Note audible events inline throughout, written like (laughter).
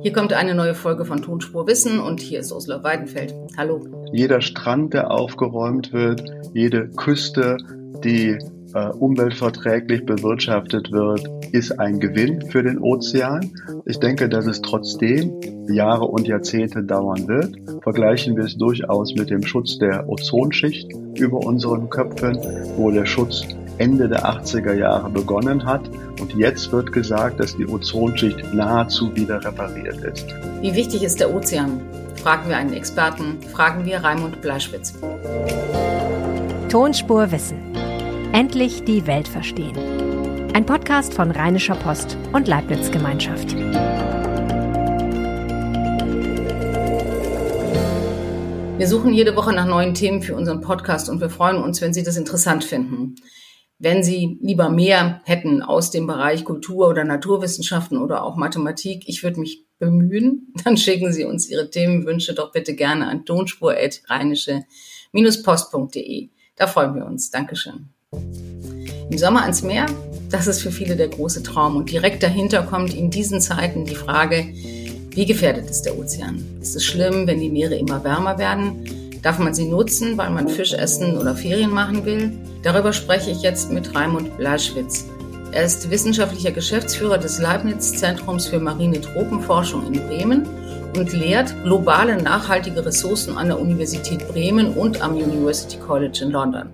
Hier kommt eine neue Folge von Tonspur Wissen und hier ist Ursula Weidenfeld. Hallo. Jeder Strand, der aufgeräumt wird, jede Küste, die äh, umweltverträglich bewirtschaftet wird, ist ein Gewinn für den Ozean. Ich denke, dass es trotzdem Jahre und Jahrzehnte dauern wird. Vergleichen wir es durchaus mit dem Schutz der Ozonschicht über unseren Köpfen, wo der Schutz Ende der 80er Jahre begonnen hat. Und jetzt wird gesagt, dass die Ozonschicht nahezu wieder repariert ist. Wie wichtig ist der Ozean? Fragen wir einen Experten, fragen wir Raimund Bleischwitz. Tonspur Wissen. Endlich die Welt verstehen. Ein Podcast von Rheinischer Post und Leibniz Gemeinschaft. Wir suchen jede Woche nach neuen Themen für unseren Podcast und wir freuen uns, wenn Sie das interessant finden. Wenn Sie lieber mehr hätten aus dem Bereich Kultur oder Naturwissenschaften oder auch Mathematik, ich würde mich bemühen, (laughs) dann schicken Sie uns Ihre Themenwünsche doch bitte gerne an tonspur-rheinische-post.de. Da freuen wir uns. Dankeschön. Im Sommer ans Meer, das ist für viele der große Traum. Und direkt dahinter kommt in diesen Zeiten die Frage, wie gefährdet ist der Ozean? Ist es schlimm, wenn die Meere immer wärmer werden? Darf man sie nutzen, weil man Fisch essen oder Ferien machen will? Darüber spreche ich jetzt mit Raimund Blaschwitz. Er ist wissenschaftlicher Geschäftsführer des Leibniz-Zentrums für marine Tropenforschung in Bremen und lehrt globale nachhaltige Ressourcen an der Universität Bremen und am University College in London.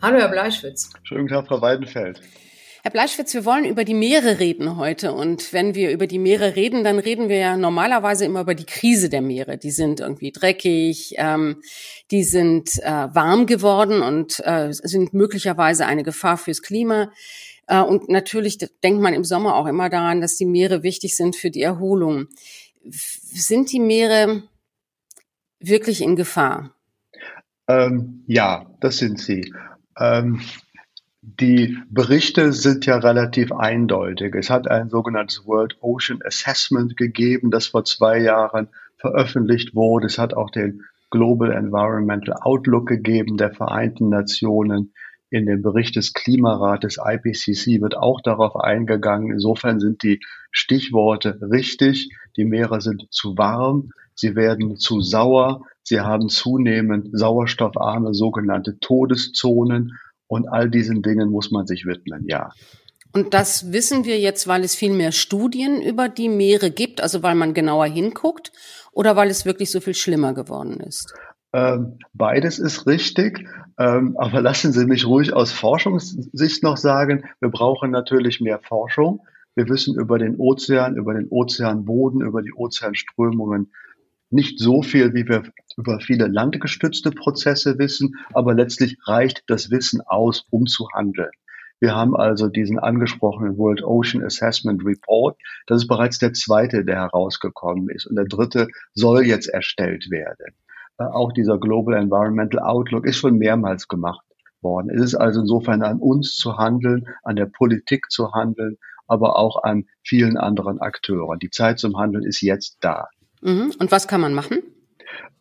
Hallo, Herr Bleischwitz. Schönen Tag, Frau Weidenfeld. Herr Bleischwitz, wir wollen über die Meere reden heute. Und wenn wir über die Meere reden, dann reden wir ja normalerweise immer über die Krise der Meere. Die sind irgendwie dreckig, ähm, die sind äh, warm geworden und äh, sind möglicherweise eine Gefahr fürs Klima. Äh, und natürlich denkt man im Sommer auch immer daran, dass die Meere wichtig sind für die Erholung. Sind die Meere wirklich in Gefahr? Ähm, ja, das sind sie. Ähm, die Berichte sind ja relativ eindeutig. Es hat ein sogenanntes World Ocean Assessment gegeben, das vor zwei Jahren veröffentlicht wurde. Es hat auch den Global Environmental Outlook gegeben der Vereinten Nationen. In dem Bericht des Klimarates IPCC wird auch darauf eingegangen. Insofern sind die Stichworte richtig. Die Meere sind zu warm, sie werden zu sauer, sie haben zunehmend sauerstoffarme sogenannte Todeszonen und all diesen Dingen muss man sich widmen, ja. Und das wissen wir jetzt, weil es viel mehr Studien über die Meere gibt, also weil man genauer hinguckt oder weil es wirklich so viel schlimmer geworden ist? Ähm, beides ist richtig, ähm, aber (laughs) lassen Sie mich ruhig aus Forschungssicht noch sagen, wir brauchen natürlich mehr Forschung. Wir wissen über den Ozean, über den Ozeanboden, über die Ozeanströmungen nicht so viel, wie wir über viele landgestützte Prozesse wissen, aber letztlich reicht das Wissen aus, um zu handeln. Wir haben also diesen angesprochenen World Ocean Assessment Report. Das ist bereits der zweite, der herausgekommen ist. Und der dritte soll jetzt erstellt werden. Äh, auch dieser Global Environmental Outlook ist schon mehrmals gemacht worden. Es ist also insofern an uns zu handeln, an der Politik zu handeln, aber auch an vielen anderen Akteuren. Die Zeit zum Handeln ist jetzt da. Mhm. Und was kann man machen?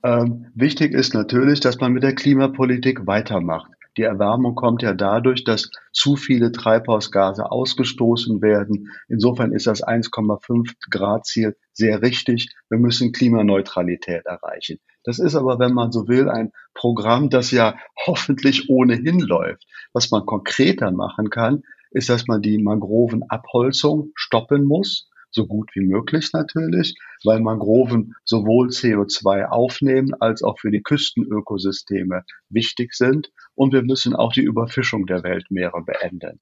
Ähm, wichtig ist natürlich, dass man mit der Klimapolitik weitermacht. Die Erwärmung kommt ja dadurch, dass zu viele Treibhausgase ausgestoßen werden. Insofern ist das 1,5 Grad Ziel sehr richtig. Wir müssen Klimaneutralität erreichen. Das ist aber, wenn man so will, ein Programm, das ja (laughs) hoffentlich ohnehin läuft. Was man konkreter machen kann, ist, dass man die Mangrovenabholzung stoppen muss so gut wie möglich natürlich, weil Mangroven sowohl CO2 aufnehmen als auch für die Küstenökosysteme wichtig sind. Und wir müssen auch die Überfischung der Weltmeere beenden.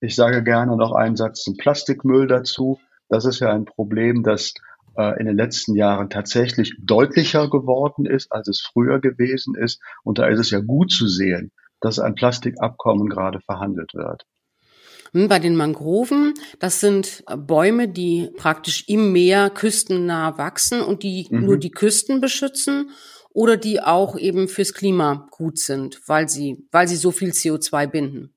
Ich sage gerne noch einen Satz zum Plastikmüll dazu. Das ist ja ein Problem, das äh, in den letzten Jahren tatsächlich deutlicher geworden ist, als es früher gewesen ist. Und da ist es ja gut zu sehen, dass ein Plastikabkommen gerade verhandelt wird. Hm, bei den Mangroven, das sind äh, Bäume, die praktisch im Meer küstennah wachsen und die mhm. nur die Küsten beschützen oder die auch eben fürs Klima gut sind, weil sie, weil sie so viel CO2 binden.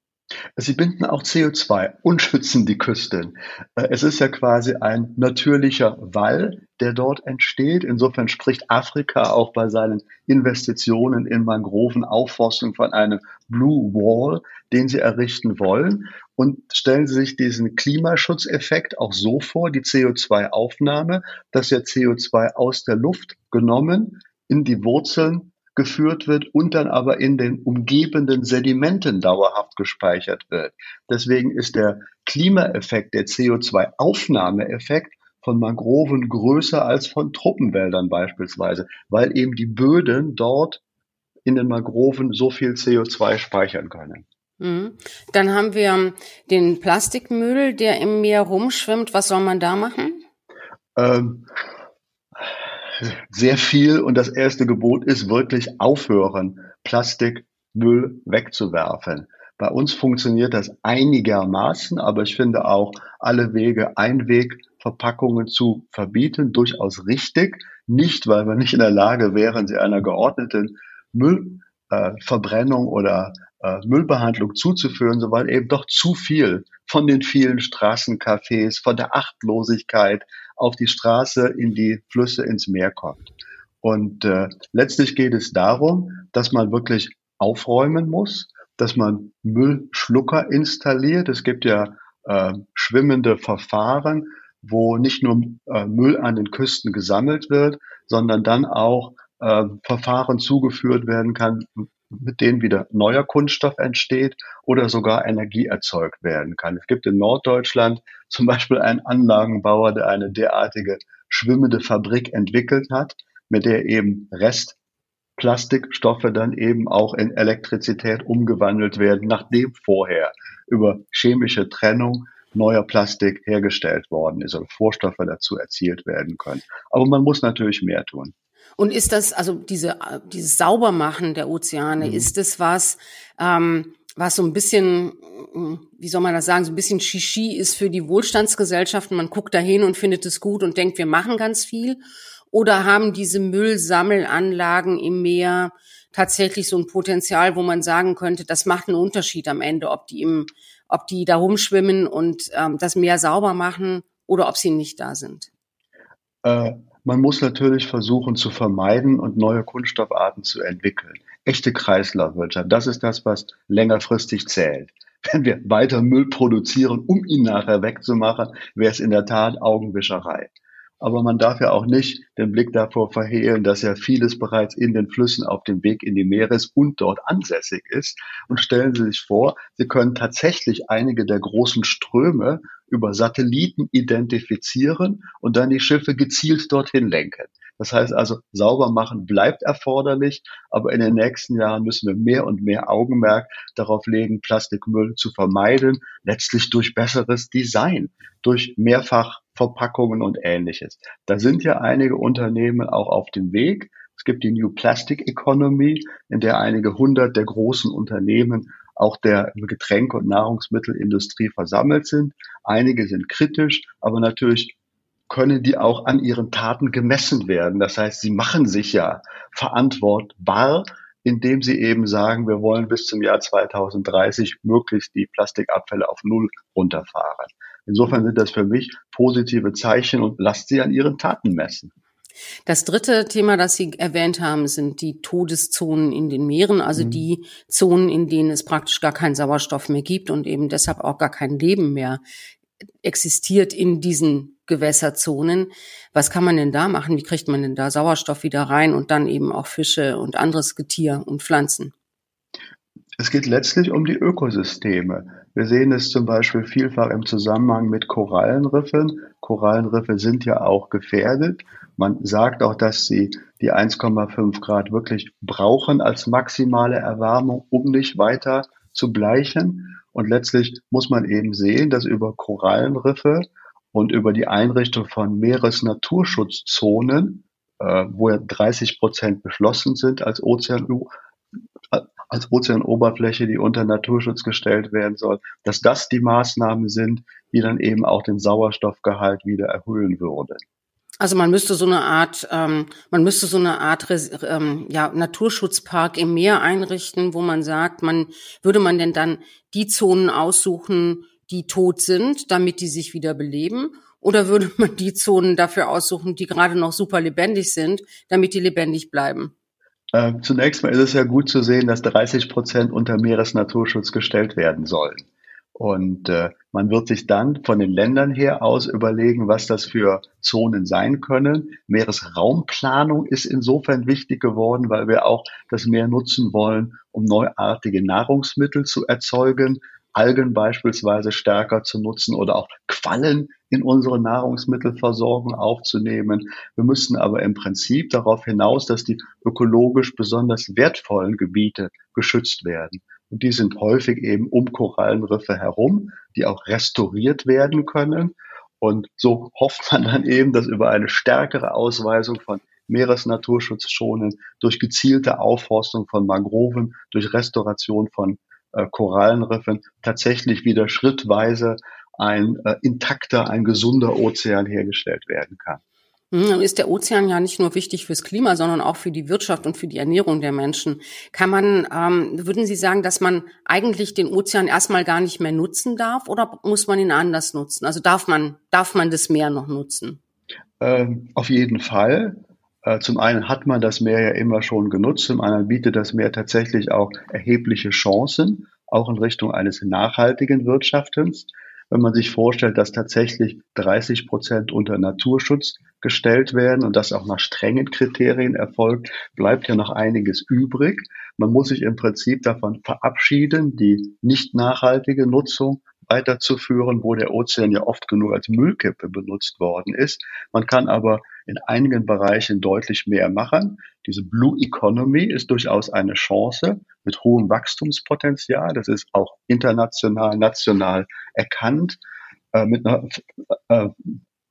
Sie binden auch CO2 und schützen die Küsten. Äh, es ist ja quasi ein natürlicher Wall, der dort entsteht. Insofern spricht Afrika auch bei seinen Investitionen in Mangrovenaufforstung von einem Blue Wall, den sie errichten wollen. Und stellen Sie sich diesen Klimaschutzeffekt auch so vor, die CO2-Aufnahme, dass ja CO2 aus der Luft genommen in die Wurzeln geführt wird und dann aber in den umgebenden Sedimenten dauerhaft gespeichert wird. Deswegen ist der Klimaeffekt, der CO2-Aufnahmeeffekt von Mangroven größer als von Truppenwäldern beispielsweise, weil eben die Böden dort in den Mangroven so viel CO2 speichern können. Mhm. Dann haben wir den Plastikmüll, der im Meer rumschwimmt. Was soll man da machen? Ähm, sehr viel und das erste Gebot ist wirklich aufhören, Plastikmüll wegzuwerfen. Bei uns funktioniert das einigermaßen, aber ich finde auch alle Wege, Einwegverpackungen zu verbieten, durchaus richtig. Nicht, weil wir nicht in der Lage wären, sie einer geordneten Müllverbrennung äh, oder äh, Müllbehandlung zuzuführen, so weil eben doch zu viel von den vielen Straßencafés, von der Achtlosigkeit auf die Straße, in die Flüsse, ins Meer kommt. Und äh, letztlich geht es darum, dass man wirklich aufräumen muss, dass man Müllschlucker installiert. Es gibt ja äh, schwimmende Verfahren, wo nicht nur äh, Müll an den Küsten gesammelt wird, sondern dann auch äh, Verfahren zugeführt werden kann, mit denen wieder neuer Kunststoff entsteht oder sogar Energie erzeugt werden kann. Es gibt in Norddeutschland (laughs) zum Beispiel einen Anlagenbauer, der eine derartige schwimmende Fabrik entwickelt hat, mit der eben Restplastikstoffe dann eben auch in Elektrizität umgewandelt werden, nachdem vorher über chemische Trennung neuer Plastik hergestellt worden ist oder Vorstoffe dazu erzielt werden können. Aber man muss natürlich mehr tun. Und ist das, also diese, dieses Saubermachen der Ozeane, mhm. ist das was, ähm, was so ein bisschen, wie soll man das sagen, so ein bisschen Shishi ist für die Wohlstandsgesellschaften. Man guckt dahin und findet es gut und denkt, wir machen ganz viel. Oder haben diese Müllsammelanlagen im Meer tatsächlich so ein Potenzial, wo man sagen könnte, das macht einen Unterschied am Ende, ob die im, ob die da rumschwimmen und ähm, das Meer sauber machen oder ob sie nicht da sind? Äh, man muss natürlich versuchen zu vermeiden und neue Kunststoffarten zu entwickeln. Echte Kreislaufwirtschaft, das ist das, was längerfristig zählt. Wenn wir weiter Müll produzieren, um ihn nachher wegzumachen, wäre es in der Tat Augenwischerei. Aber man darf ja auch nicht den Blick davor verhehlen, dass ja vieles bereits in den Flüssen auf dem Weg in die Meeres und dort ansässig ist. Und stellen Sie sich vor, Sie können tatsächlich einige der großen Ströme über Satelliten identifizieren und dann die Schiffe gezielt dorthin lenken. Das heißt also, sauber machen bleibt erforderlich, aber in den nächsten Jahren müssen wir mehr und mehr Augenmerk darauf legen, Plastikmüll zu vermeiden, letztlich durch besseres Design, durch Mehrfachverpackungen und ähnliches. Da sind ja einige Unternehmen auch auf dem Weg. Es gibt die New Plastic Economy, in der einige hundert der großen Unternehmen auch der Getränke- und Nahrungsmittelindustrie versammelt sind. Einige sind kritisch, aber natürlich können die auch an ihren Taten gemessen werden. Das heißt, sie machen sich ja verantwortbar, indem sie eben sagen, wir wollen bis zum Jahr 2030 möglichst die Plastikabfälle auf Null runterfahren. Insofern sind das für mich positive Zeichen und lasst sie an ihren Taten messen. Das dritte Thema, das Sie erwähnt haben, sind die Todeszonen in den Meeren, also mhm. die Zonen, in denen es praktisch gar keinen Sauerstoff mehr gibt und eben deshalb auch gar kein Leben mehr existiert in diesen Gewässerzonen. Was kann man denn da machen? Wie kriegt man denn da Sauerstoff wieder rein und dann eben auch Fische und anderes Getier und Pflanzen? Es geht letztlich um die Ökosysteme. Wir sehen es zum Beispiel vielfach im Zusammenhang mit Korallenriffen. Korallenriffe sind ja auch gefährdet. Man sagt auch, dass sie die 1,5 Grad wirklich brauchen als maximale Erwärmung, um nicht weiter zu bleichen. Und letztlich muss man eben sehen, dass über Korallenriffe und über die Einrichtung von Meeresnaturschutzzonen, äh, wo ja 30 Prozent beschlossen sind als Ozean, als Ozeanoberfläche, die unter Naturschutz gestellt werden soll, dass das die Maßnahmen sind, die dann eben auch den Sauerstoffgehalt wieder erhöhen würden. Also man müsste so eine Art, ähm, man müsste so eine Art ähm, ja, Naturschutzpark im Meer einrichten, wo man sagt, man würde man denn dann die Zonen aussuchen, die tot sind, damit die sich wieder beleben? Oder würde man die Zonen dafür aussuchen, die gerade noch super lebendig sind, damit die lebendig bleiben? Äh, zunächst mal ist es ja gut zu sehen, dass 30 Prozent unter Meeresnaturschutz gestellt werden sollen. Und äh, man wird sich dann von den Ländern her aus überlegen, was das für Zonen sein können. Meeresraumplanung ist insofern wichtig geworden, weil wir auch das Meer nutzen wollen, um neuartige Nahrungsmittel zu erzeugen, Algen beispielsweise stärker zu nutzen oder auch Quallen in unsere Nahrungsmittelversorgung aufzunehmen. Wir müssen aber im Prinzip darauf hinaus, dass die ökologisch besonders wertvollen Gebiete geschützt werden. Und die sind häufig eben um Korallenriffe herum, die auch restauriert werden können. Und so hofft man dann eben, dass über eine stärkere Ausweisung von Meeresnaturschutzzonen, durch gezielte Aufforstung von Mangroven, durch Restauration von äh, Korallenriffen tatsächlich wieder schrittweise ein äh, intakter, ein gesunder Ozean hergestellt werden kann. Hm, Nun ist der Ozean ja nicht nur wichtig fürs Klima, sondern auch für die Wirtschaft und für die Ernährung der Menschen. Kann man, ähm, würden Sie sagen, dass man eigentlich den Ozean erstmal gar nicht mehr nutzen darf oder muss man ihn anders nutzen? Also darf man, darf man das Meer noch nutzen? Ähm, auf jeden Fall. Äh, zum einen hat man das Meer ja immer schon genutzt, zum anderen bietet das Meer tatsächlich auch erhebliche Chancen, auch in Richtung eines nachhaltigen Wirtschaftens wenn man sich vorstellt, dass tatsächlich 30 Prozent unter Naturschutz gestellt werden und das auch nach strengen Kriterien erfolgt, bleibt ja noch einiges übrig. Man muss sich im Prinzip davon verabschieden, die nicht nachhaltige Nutzung weiterzuführen, wo der Ozean ja oft genug als Müllkippe benutzt worden ist. Man kann aber in einigen Bereichen deutlich mehr machen. Diese Blue Economy ist durchaus eine Chance mit hohem Wachstumspotenzial. Das ist auch international, national erkannt. Äh, mit, einer, äh,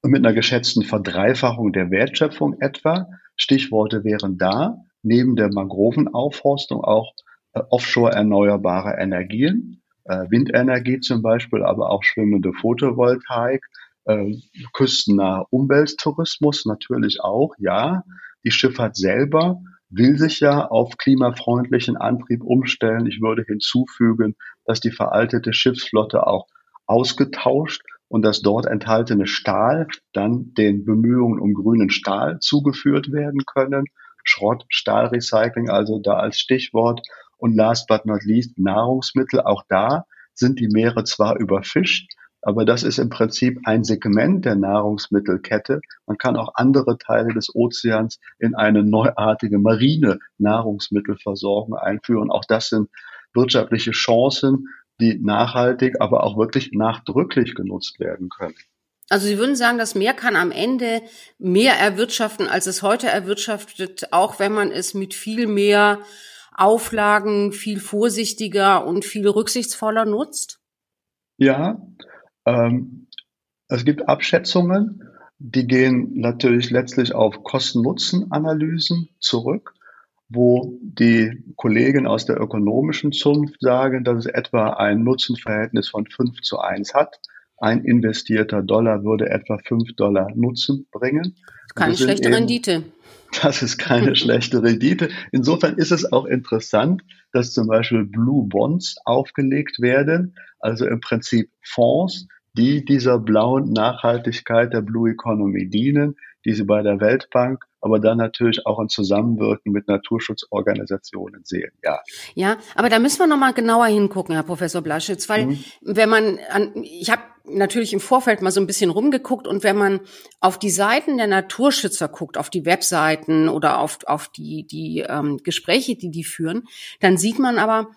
mit einer geschätzten Verdreifachung der Wertschöpfung etwa. Stichworte wären da, neben der Mangrovenaufforstung auch äh, offshore erneuerbare Energien äh, Windenergie zum Beispiel, aber auch schwimmende Photovoltaik, äh, küstennaher Umwelttourismus natürlich auch, ja. Die Schifffahrt selber will sich ja auf klimafreundlichen Antrieb umstellen. Ich würde hinzufügen, dass die veraltete Schiffsflotte auch ausgetauscht und das dort enthaltene Stahl dann den Bemühungen um grünen Stahl zugeführt werden können. Schrott, Stahlrecycling also da als Stichwort. Und last but not least Nahrungsmittel. Auch da sind die Meere zwar überfischt, aber das ist im Prinzip ein Segment der Nahrungsmittelkette. Man kann auch andere Teile des Ozeans in eine neuartige marine Nahrungsmittelversorgung einführen. Auch das sind wirtschaftliche Chancen, die nachhaltig, aber auch wirklich nachdrücklich genutzt werden können. Also Sie würden sagen, das Meer kann am Ende mehr erwirtschaften, als es heute erwirtschaftet, auch wenn man es mit viel mehr Auflagen viel vorsichtiger und viel rücksichtsvoller nutzt? Ja, ähm, es gibt Abschätzungen, die gehen natürlich letztlich auf Kosten-Nutzen-Analysen zurück, wo die Kollegen aus der ökonomischen Zunft sagen, dass es etwa ein Nutzenverhältnis von 5 zu 1 hat. Ein investierter Dollar würde etwa 5 Dollar Nutzen bringen. Keine schlechte eben, Rendite. Das ist keine schlechte Rendite. Insofern ist es auch interessant, dass zum Beispiel Blue Bonds aufgelegt werden, also im Prinzip Fonds, die dieser blauen Nachhaltigkeit der Blue Economy dienen, die sie bei der Weltbank, aber dann natürlich auch in Zusammenwirken mit Naturschutzorganisationen sehen. Ja. Ja, aber da müssen wir noch mal genauer hingucken, Herr Professor Blaschitz, weil mhm. wenn man an, ich habe natürlich im Vorfeld mal so ein bisschen rumgeguckt und wenn man auf die Seiten der Naturschützer guckt, auf die Webseiten oder auf, auf die, die ähm, Gespräche, die die führen, dann sieht man aber,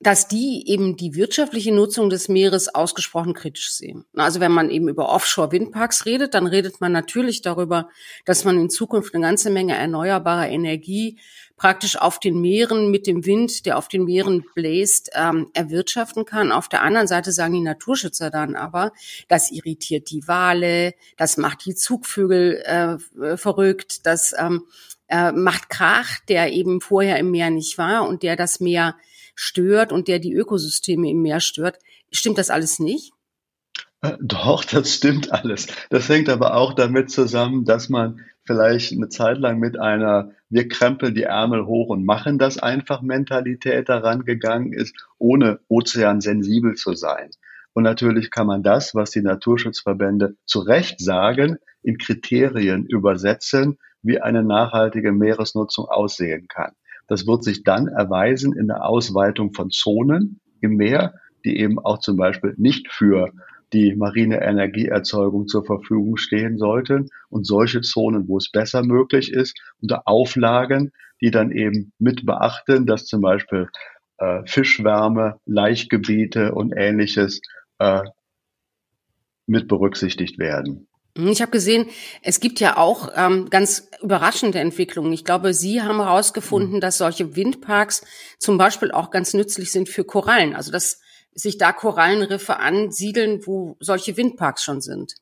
dass die eben die wirtschaftliche Nutzung des Meeres ausgesprochen kritisch sehen. Also wenn man eben über Offshore-Windparks redet, dann redet man natürlich darüber, dass man in Zukunft eine ganze Menge erneuerbarer Energie praktisch auf den Meeren mit dem Wind, der auf den Meeren bläst, ähm, erwirtschaften kann. Auf der anderen Seite sagen die Naturschützer dann aber, das irritiert die Wale, das macht die Zugvögel äh, verrückt, das ähm, äh, macht Krach, der eben vorher im Meer nicht war und der das Meer stört und der die Ökosysteme im Meer stört. Stimmt das alles nicht? Äh, doch, (laughs) das stimmt alles. Das hängt aber auch damit zusammen, dass man vielleicht eine Zeit lang mit einer wir krempeln die Ärmel hoch und machen das einfach Mentalität daran gegangen ist, ohne ozeansensibel zu sein. Und natürlich kann man das, was die Naturschutzverbände zu Recht sagen, in Kriterien übersetzen, wie eine nachhaltige Meeresnutzung aussehen kann. Das wird sich dann erweisen in der Ausweitung von Zonen im Meer, die eben auch zum Beispiel nicht für die marine Energieerzeugung zur Verfügung stehen sollten und solche Zonen, wo es besser möglich ist, unter Auflagen, die dann eben mit beachten, dass zum Beispiel äh, Fischwärme, Laichgebiete und ähnliches äh, mit berücksichtigt werden. Hm, ich habe gesehen, es gibt ja auch ähm, ganz überraschende Entwicklungen. Ich glaube, Sie haben herausgefunden, mhm. dass solche Windparks zum Beispiel auch ganz nützlich sind für Korallen. Also dass sich da Korallenriffe ansiedeln, wo solche Windparks schon sind.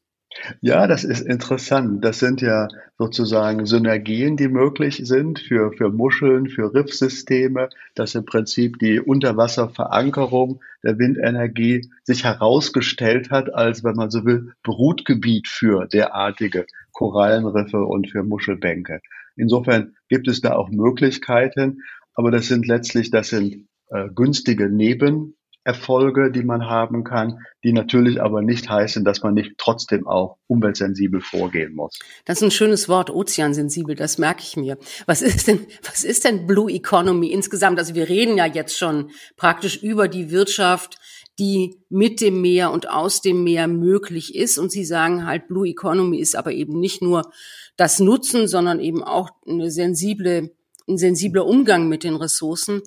Ja, das ist interessant. Das sind ja sozusagen Synergien, die möglich sind für, für Muscheln, für Riffsysteme, dass im Prinzip die Unterwasserverankerung der Windenergie sich herausgestellt hat, als, wenn man so will, Brutgebiet für derartige Korallenriffe und für Muschelbänke. Insofern gibt es da auch Möglichkeiten, aber das sind letztlich, das sind äh, günstige Neben, Erfolge, die man haben kann, die natürlich aber nicht heißen, dass man nicht trotzdem auch umweltsensibel vorgehen muss. Das ist ein schönes Wort, ozeansensibel, das merke ich mir. Was ist denn, was ist denn Blue Economy insgesamt? Also wir reden ja jetzt schon praktisch über die Wirtschaft, die mit dem Meer und aus dem Meer möglich ist. Und Sie sagen halt, Blue Economy ist aber eben nicht nur das Nutzen, sondern eben auch eine sensible ein sensibler Umgang mit den Ressourcen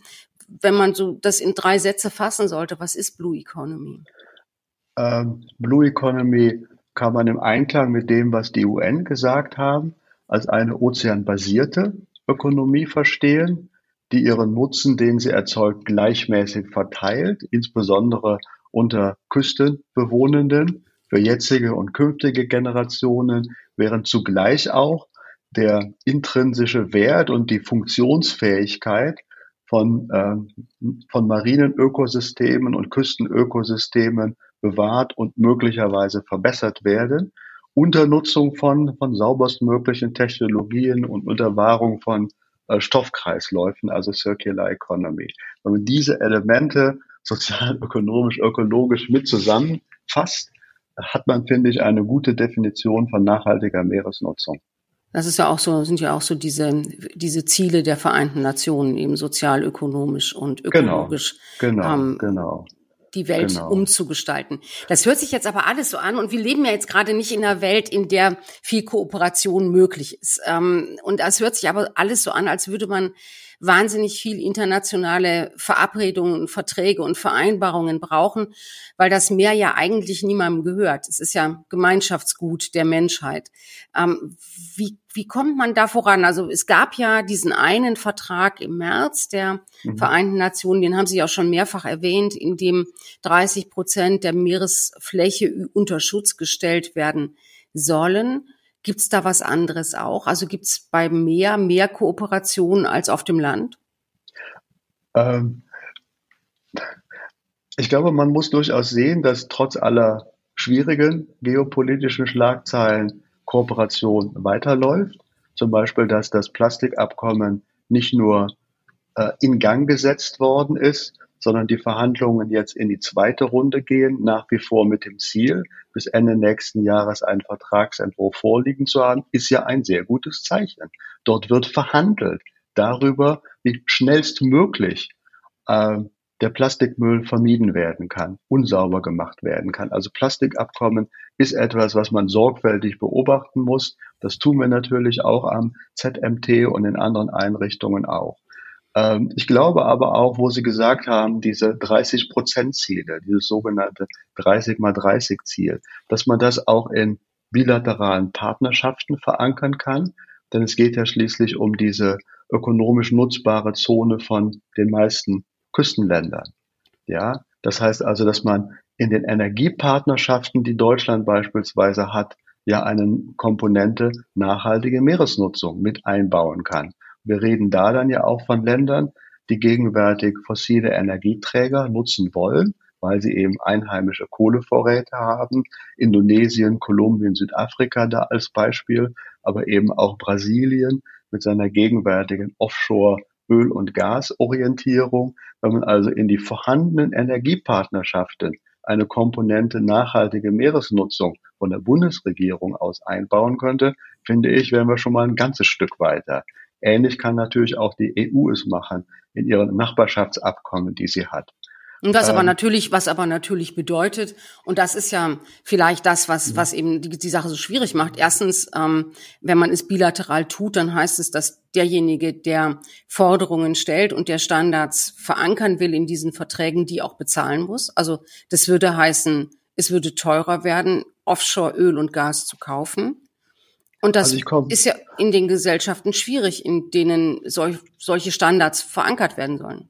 wenn man so das in drei Sätze fassen sollte, was ist Blue Economy? Ähm, Blue Economy kann man im Einklang mit dem, was die UN gesagt haben, als eine ozeanbasierte Ökonomie verstehen, die ihren Nutzen, den sie erzeugt, gleichmäßig verteilt, insbesondere unter Küstenbewohnenden für jetzige und künftige Generationen, während zugleich auch der intrinsische Wert und die Funktionsfähigkeit von, äh, von marinen Ökosystemen und Küstenökosystemen bewahrt und möglicherweise verbessert werden, unter Nutzung von, von sauberstmöglichen Technologien und unter Wahrung von äh, Stoffkreisläufen, also Circular Economy. Wenn man diese Elemente sozial, (laughs) ökonomisch, ökologisch mit zusammenfasst, hat man, finde ich, eine gute Definition von nachhaltiger Meeresnutzung. Das ist ja auch so, sind ja auch so diese, diese Ziele der Vereinten Nationen, eben sozial, ökonomisch und genau, ökologisch. Genau, genau, ähm, genau die Welt genau. umzugestalten. Das hört sich jetzt aber alles so an und wir leben ja jetzt gerade nicht in einer Welt, in der viel Kooperation möglich ist. Ähm, und das hört sich aber alles so an, als würde man wahnsinnig viel internationale Verabredungen, Verträge und Vereinbarungen brauchen, weil das Meer ja eigentlich niemandem gehört. Es ist ja Gemeinschaftsgut der Menschheit. Ähm, wie, wie kommt man da voran? Also es gab ja diesen einen Vertrag im März der mhm. Vereinten Nationen, den haben Sie auch schon mehrfach erwähnt, in dem 30 Prozent der Meeresfläche unter Schutz gestellt werden sollen. Gibt es da was anderes auch? Also gibt es beim Meer mehr Kooperation als auf dem Land? Ähm, ich glaube, man muss durchaus sehen, dass trotz aller schwierigen geopolitischen Schlagzeilen Kooperation weiterläuft. Zum Beispiel, dass das Plastikabkommen nicht nur äh, in Gang gesetzt worden ist, sondern die Verhandlungen jetzt in die zweite Runde gehen, nach wie vor mit dem Ziel, bis Ende nächsten Jahres einen Vertragsentwurf vorliegen zu haben, ist ja ein sehr gutes Zeichen. Dort wird verhandelt darüber, wie schnellstmöglich äh, der Plastikmüll vermieden werden kann, unsauber gemacht werden kann. Also Plastikabkommen ist etwas, was man sorgfältig beobachten muss. Das tun wir natürlich auch am ZMT und in anderen Einrichtungen auch. Ähm, ich glaube aber auch, wo Sie gesagt haben, diese 30 Prozent Ziele, dieses sogenannte 30 mal 30 Ziel, dass man das auch in bilateralen Partnerschaften verankern kann. Denn es geht ja schließlich um diese ökonomisch nutzbare Zone von den meisten Küstenländern. Ja, das heißt also, dass man in den Energiepartnerschaften, die Deutschland beispielsweise hat, ja eine Komponente nachhaltige Meeresnutzung mit einbauen kann. Wir reden da dann ja auch von Ländern, die gegenwärtig fossile Energieträger nutzen wollen, weil sie eben einheimische Kohlevorräte haben. Indonesien, Kolumbien, Südafrika da als Beispiel, aber eben auch Brasilien mit seiner gegenwärtigen Offshore Öl- und Gasorientierung. Wenn man also in die vorhandenen Energiepartnerschaften eine Komponente nachhaltige Meeresnutzung von der Bundesregierung aus einbauen könnte, finde ich, wären wir schon mal ein ganzes Stück weiter. Ähnlich kann natürlich auch die EU es machen in ihren Nachbarschaftsabkommen, die sie hat. Und was ähm, aber natürlich, was aber natürlich bedeutet, und das ist ja vielleicht das, was, was eben die, die Sache so schwierig macht. Erstens, ähm, wenn man es bilateral tut, dann heißt es, dass derjenige, der Forderungen stellt und der Standards verankern will in diesen Verträgen, die auch bezahlen muss. Also das würde heißen, es würde teurer werden, Offshore-Öl und Gas zu kaufen. Und das also ist ja in den Gesellschaften schwierig, in denen solch, solche Standards verankert werden sollen.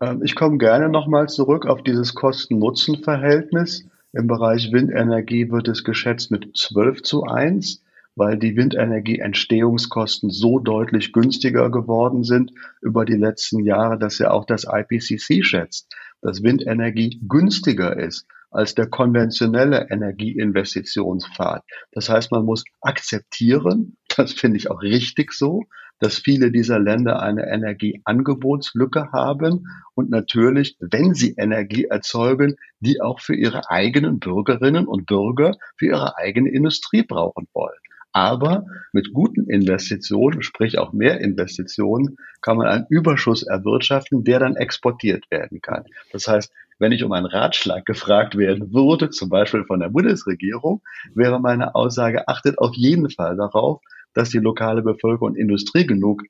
Ähm, ich komme gerne nochmal zurück auf dieses Kosten-Nutzen-Verhältnis. Im Bereich Windenergie wird es geschätzt mit 12 zu 1, weil die Windenergie-Entstehungskosten so deutlich günstiger geworden sind über die letzten Jahre, dass ja auch das IPCC schätzt, dass Windenergie günstiger ist als der konventionelle Energieinvestitionspfad. Das heißt, man muss akzeptieren, das finde ich auch richtig so, dass viele dieser Länder eine Energieangebotslücke haben und natürlich, wenn sie Energie erzeugen, die auch für ihre eigenen Bürgerinnen und Bürger, für ihre eigene Industrie brauchen wollen. Aber mit guten Investitionen, sprich auch mehr Investitionen, kann man einen Überschuss erwirtschaften, der dann exportiert werden kann. Das heißt, wenn ich um einen Ratschlag gefragt werden würde, zum Beispiel von der Bundesregierung, wäre meine Aussage, achtet auf jeden Fall darauf, dass die lokale Bevölkerung und Industrie genug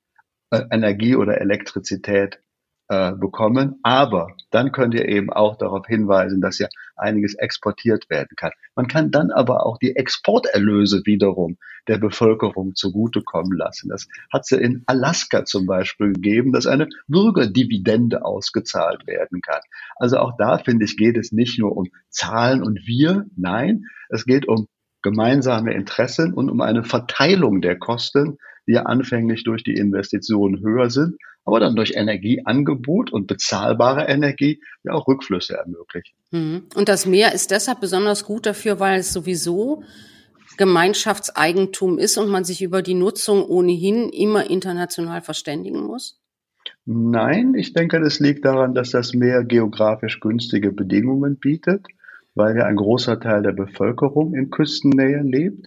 äh, Energie oder Elektrizität äh, bekommen. Aber dann könnt ihr eben auch darauf hinweisen, dass ja einiges exportiert werden kann. Man kann dann aber auch die Exporterlöse wiederum der Bevölkerung zugutekommen lassen. Das hat es ja in Alaska zum Beispiel gegeben, dass eine Bürgerdividende ausgezahlt werden kann. Also auch da finde ich, geht es nicht nur um Zahlen und wir, nein, es geht um gemeinsame Interessen und um eine Verteilung der Kosten, die ja anfänglich durch die Investitionen höher sind, aber dann durch Energieangebot und bezahlbare Energie ja auch Rückflüsse ermöglichen. Mhm. Und das Meer ist deshalb besonders gut dafür, weil es sowieso Gemeinschaftseigentum ist und man sich über die Nutzung ohnehin immer international verständigen muss? Nein, ich denke, das liegt daran, dass das Meer geografisch günstige Bedingungen bietet weil ja ein großer Teil der Bevölkerung in Küstennähe lebt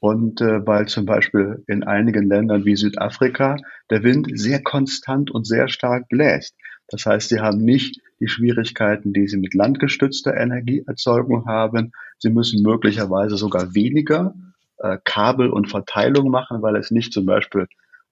und äh, weil zum Beispiel in einigen Ländern wie Südafrika der Wind sehr konstant und sehr stark bläst. Das heißt, sie haben nicht die Schwierigkeiten, die sie mit landgestützter Energieerzeugung haben. Sie müssen möglicherweise sogar weniger äh, Kabel und Verteilung machen, weil es nicht zum Beispiel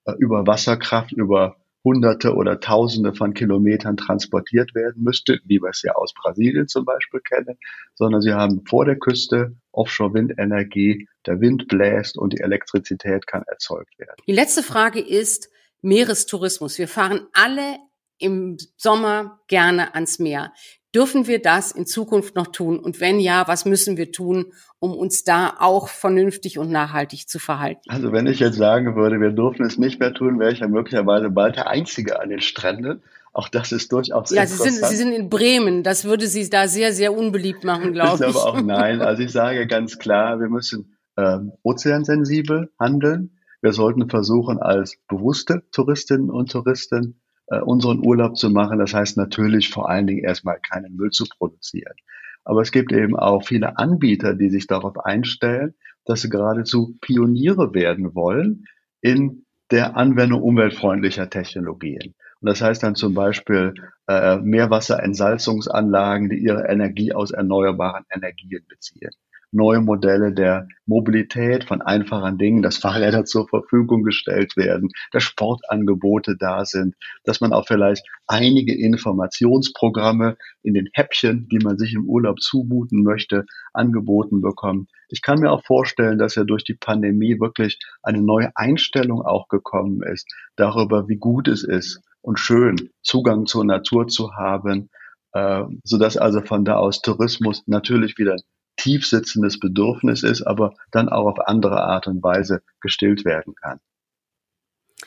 äh, über Wasserkraft, über Hunderte oder Tausende von Kilometern transportiert werden müsste, wie wir es ja aus Brasilien zum Beispiel kennen, sondern sie haben vor der Küste Offshore-Windenergie, der Wind bläst und die Elektrizität kann erzeugt werden. Die letzte Frage ist Meerestourismus. Wir fahren alle im Sommer gerne ans Meer. Dürfen wir das in Zukunft noch tun? Und wenn ja, was müssen wir tun, um uns da auch vernünftig und nachhaltig zu verhalten? Also wenn ich jetzt sagen würde, wir dürfen es nicht mehr tun, wäre ich ja möglicherweise bald der Einzige an den Stränden. Auch das ist durchaus ja, interessant. Ja, Sie sind, Sie sind in Bremen. Das würde Sie da sehr, sehr unbeliebt machen, glaube ich. Aber auch nein. Also ich sage ganz klar, wir müssen ähm, ozeansensibel handeln. Wir sollten versuchen, als bewusste Touristinnen und Touristen äh, unseren Urlaub zu machen. Das heißt natürlich vor allen Dingen erstmal keinen Müll zu produzieren. Aber es gibt eben auch viele Anbieter, die sich darauf einstellen, dass sie geradezu Pioniere werden wollen in der Anwendung umweltfreundlicher Technologien. Und das heißt dann zum Beispiel äh, Meerwasserentsalzungsanlagen, die ihre Energie aus erneuerbaren Energien beziehen neue Modelle der Mobilität von einfachen Dingen, dass Fahrräder (laughs) zur Verfügung gestellt werden, dass Sportangebote da sind, dass man auch vielleicht einige Informationsprogramme in den Häppchen, die man sich im Urlaub zumuten möchte, angeboten bekommt. Ich kann mir auch vorstellen, dass ja durch die Pandemie wirklich eine neue Einstellung auch gekommen ist darüber, wie gut es ist und schön Zugang zur Natur zu haben, äh, so dass also von da aus Tourismus natürlich wieder tiefsitzendes Bedürfnis ist, aber dann auch auf andere Art und Weise gestillt werden kann.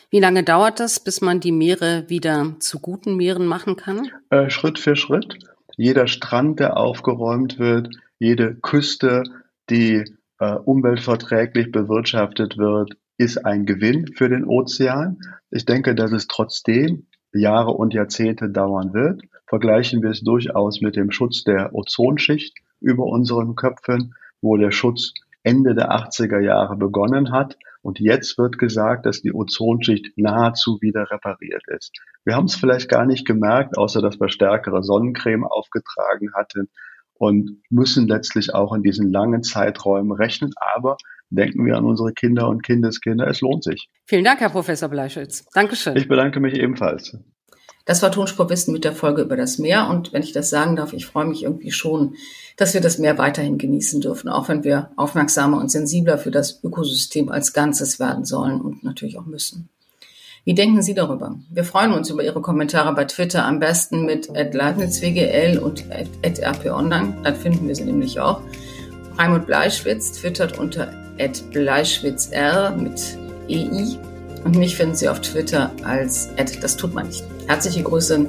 Wie lange dauert das, bis man die Meere wieder zu guten Meeren machen kann? Äh, Schritt für Schritt. Jeder Strand, der aufgeräumt wird, jede Küste, die äh, umweltverträglich bewirtschaftet wird, ist ein Gewinn für den Ozean. Ich denke, dass es trotzdem Jahre und Jahrzehnte dauern wird. Vergleichen wir es durchaus mit dem Schutz der Ozonschicht über unseren Köpfen, wo der Schutz Ende der 80er Jahre begonnen hat. Und jetzt wird gesagt, dass die Ozonschicht nahezu wieder repariert ist. Wir haben es vielleicht gar nicht gemerkt, außer dass wir stärkere Sonnencreme aufgetragen hatten und müssen letztlich auch in diesen langen Zeiträumen rechnen. Aber denken wir an unsere Kinder und Kindeskinder. Es lohnt sich. Vielen Dank, Herr Professor Bleischütz. Dankeschön. Ich bedanke mich ebenfalls. Das war Tonspurwissen mit der Folge über das Meer. Und wenn ich das sagen darf, ich freue mich irgendwie schon, dass wir das Meer weiterhin genießen dürfen, auch wenn wir aufmerksamer und sensibler für das Ökosystem als Ganzes werden sollen und natürlich auch müssen. Wie denken Sie darüber? Wir freuen uns über Ihre Kommentare bei Twitter, am besten mit @leibnizwgl und @rponline. Dann finden wir sie nämlich auch. Raimund Bleischwitz twittert unter @bleischwitzr mit EI und mich finden Sie auf Twitter als das tut man nicht. Herzliche Grüße